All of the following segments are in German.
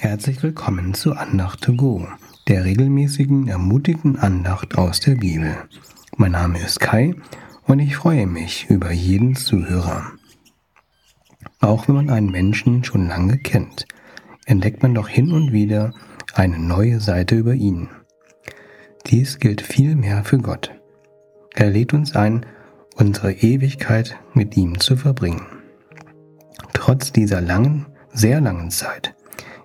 Herzlich willkommen zu Andacht to Go, der regelmäßigen, ermutigenden Andacht aus der Bibel. Mein Name ist Kai und ich freue mich über jeden Zuhörer. Auch wenn man einen Menschen schon lange kennt, entdeckt man doch hin und wieder eine neue Seite über ihn. Dies gilt vielmehr für Gott. Er lädt uns ein, unsere Ewigkeit mit ihm zu verbringen. Trotz dieser langen, sehr langen Zeit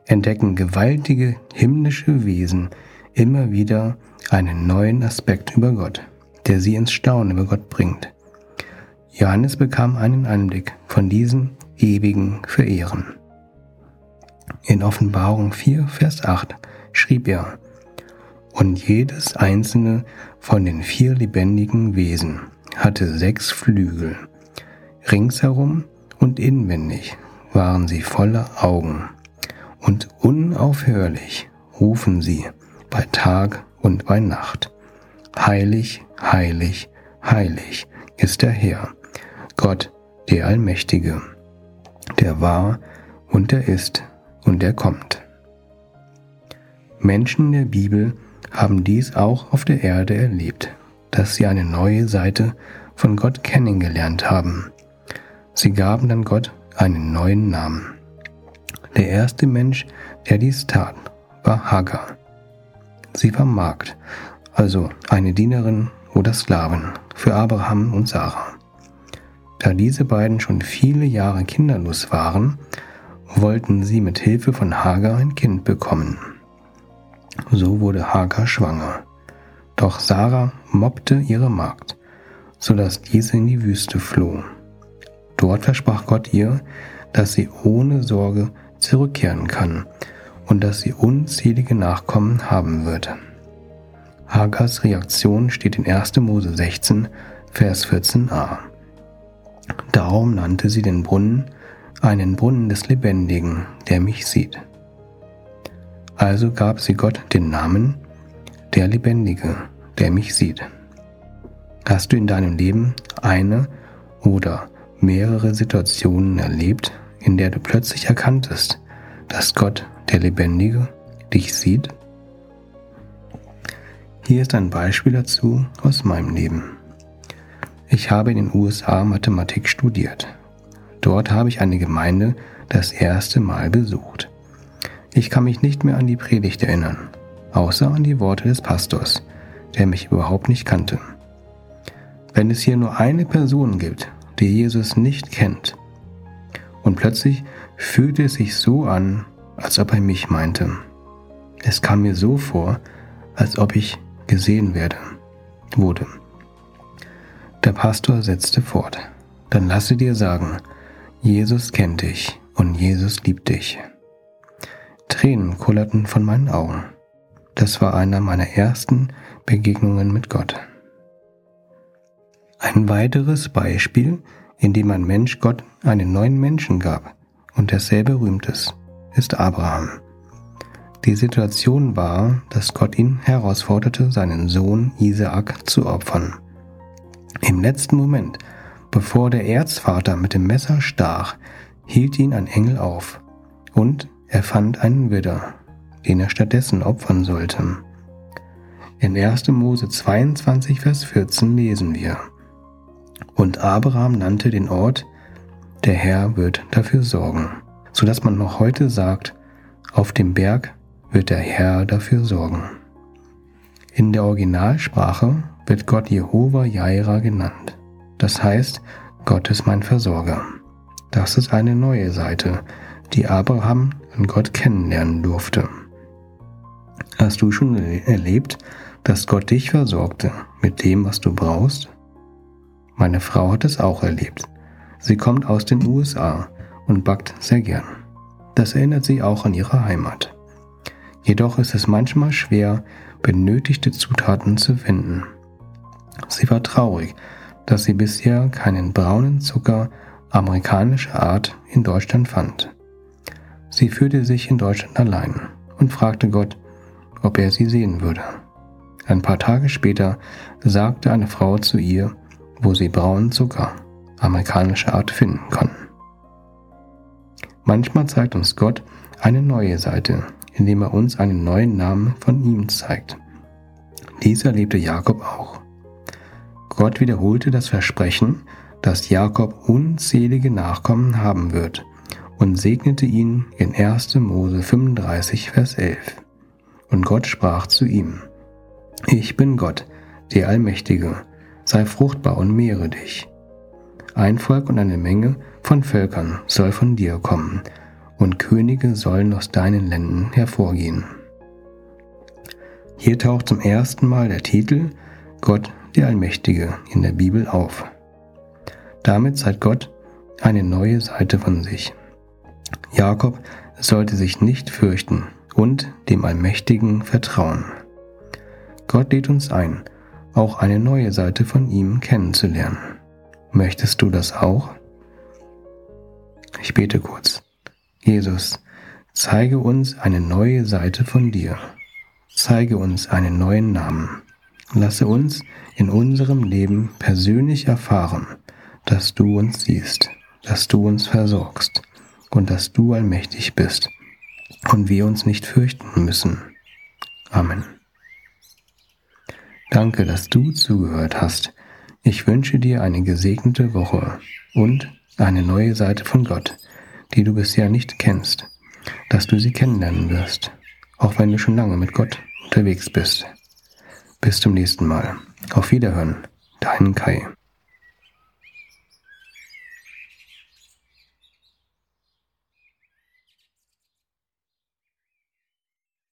entdecken gewaltige himmlische Wesen immer wieder einen neuen Aspekt über Gott, der sie ins Staunen über Gott bringt. Johannes bekam einen Anblick von diesen ewigen Verehren. In Offenbarung 4, Vers 8 schrieb er, und jedes einzelne von den vier lebendigen Wesen hatte sechs Flügel. Ringsherum und inwendig waren sie voller Augen und unaufhörlich rufen sie bei Tag und bei Nacht. Heilig, heilig, heilig ist der Herr, Gott, der Allmächtige, der war und der ist und der kommt. Menschen der Bibel haben dies auch auf der Erde erlebt, dass sie eine neue Seite von Gott kennengelernt haben. Sie gaben dann Gott einen neuen Namen. Der erste Mensch, der dies tat, war Hagar. Sie war Magd, also eine Dienerin oder Sklavin für Abraham und Sarah. Da diese beiden schon viele Jahre kinderlos waren, wollten sie mit Hilfe von Hagar ein Kind bekommen. So wurde Hagar schwanger. Doch Sarah mobbte ihre Magd, so dass diese in die Wüste floh. Dort versprach Gott ihr, dass sie ohne Sorge zurückkehren kann und dass sie unzählige Nachkommen haben wird. Hagars Reaktion steht in 1. Mose 16, Vers 14a. Darum nannte sie den Brunnen einen Brunnen des Lebendigen, der mich sieht. Also gab sie Gott den Namen der Lebendige, der mich sieht. Hast du in deinem Leben eine oder mehrere Situationen erlebt, in der du plötzlich erkanntest, dass Gott, der Lebendige, dich sieht? Hier ist ein Beispiel dazu aus meinem Leben. Ich habe in den USA Mathematik studiert. Dort habe ich eine Gemeinde das erste Mal besucht. Ich kann mich nicht mehr an die Predigt erinnern, außer an die Worte des Pastors, der mich überhaupt nicht kannte. Wenn es hier nur eine Person gibt, die Jesus nicht kennt, und plötzlich fühlte es sich so an, als ob er mich meinte. Es kam mir so vor, als ob ich gesehen werde, wurde. Der Pastor setzte fort. Dann lasse dir sagen, Jesus kennt dich und Jesus liebt dich. Tränen kullerten von meinen Augen. Das war einer meiner ersten Begegnungen mit Gott. Ein weiteres Beispiel indem ein Mensch Gott einen neuen Menschen gab und derselbe rühmt es, ist Abraham. Die Situation war, dass Gott ihn herausforderte, seinen Sohn Isaak zu opfern. Im letzten Moment, bevor der Erzvater mit dem Messer stach, hielt ihn ein Engel auf und er fand einen Widder, den er stattdessen opfern sollte. In 1. Mose 22, Vers 14 lesen wir, und Abraham nannte den Ort, der Herr wird dafür sorgen, so dass man noch heute sagt, auf dem Berg wird der Herr dafür sorgen. In der Originalsprache wird Gott Jehova Jaira genannt. Das heißt, Gott ist mein Versorger. Das ist eine neue Seite, die Abraham an Gott kennenlernen durfte. Hast du schon erlebt, dass Gott dich versorgte mit dem, was du brauchst? Meine Frau hat es auch erlebt. Sie kommt aus den USA und backt sehr gern. Das erinnert sie auch an ihre Heimat. Jedoch ist es manchmal schwer, benötigte Zutaten zu finden. Sie war traurig, dass sie bisher keinen braunen Zucker amerikanischer Art in Deutschland fand. Sie fühlte sich in Deutschland allein und fragte Gott, ob er sie sehen würde. Ein paar Tage später sagte eine Frau zu ihr, wo sie braunen Zucker amerikanischer Art finden konnten. Manchmal zeigt uns Gott eine neue Seite, indem er uns einen neuen Namen von ihm zeigt. Dies erlebte Jakob auch. Gott wiederholte das Versprechen, dass Jakob unzählige Nachkommen haben wird und segnete ihn in 1. Mose 35, Vers 11. Und Gott sprach zu ihm, Ich bin Gott, der Allmächtige, sei fruchtbar und mehre dich. Ein Volk und eine Menge von Völkern soll von dir kommen, und Könige sollen aus deinen Ländern hervorgehen. Hier taucht zum ersten Mal der Titel Gott der Allmächtige in der Bibel auf. Damit zeigt Gott eine neue Seite von sich. Jakob sollte sich nicht fürchten und dem Allmächtigen vertrauen. Gott lädt uns ein, auch eine neue Seite von ihm kennenzulernen. Möchtest du das auch? Ich bete kurz. Jesus, zeige uns eine neue Seite von dir. Zeige uns einen neuen Namen. Lasse uns in unserem Leben persönlich erfahren, dass du uns siehst, dass du uns versorgst und dass du allmächtig bist und wir uns nicht fürchten müssen. Amen. Danke, dass du zugehört hast. Ich wünsche dir eine gesegnete Woche und eine neue Seite von Gott, die du bisher nicht kennst, dass du sie kennenlernen wirst, auch wenn du schon lange mit Gott unterwegs bist. Bis zum nächsten Mal. Auf Wiederhören. Dein Kai.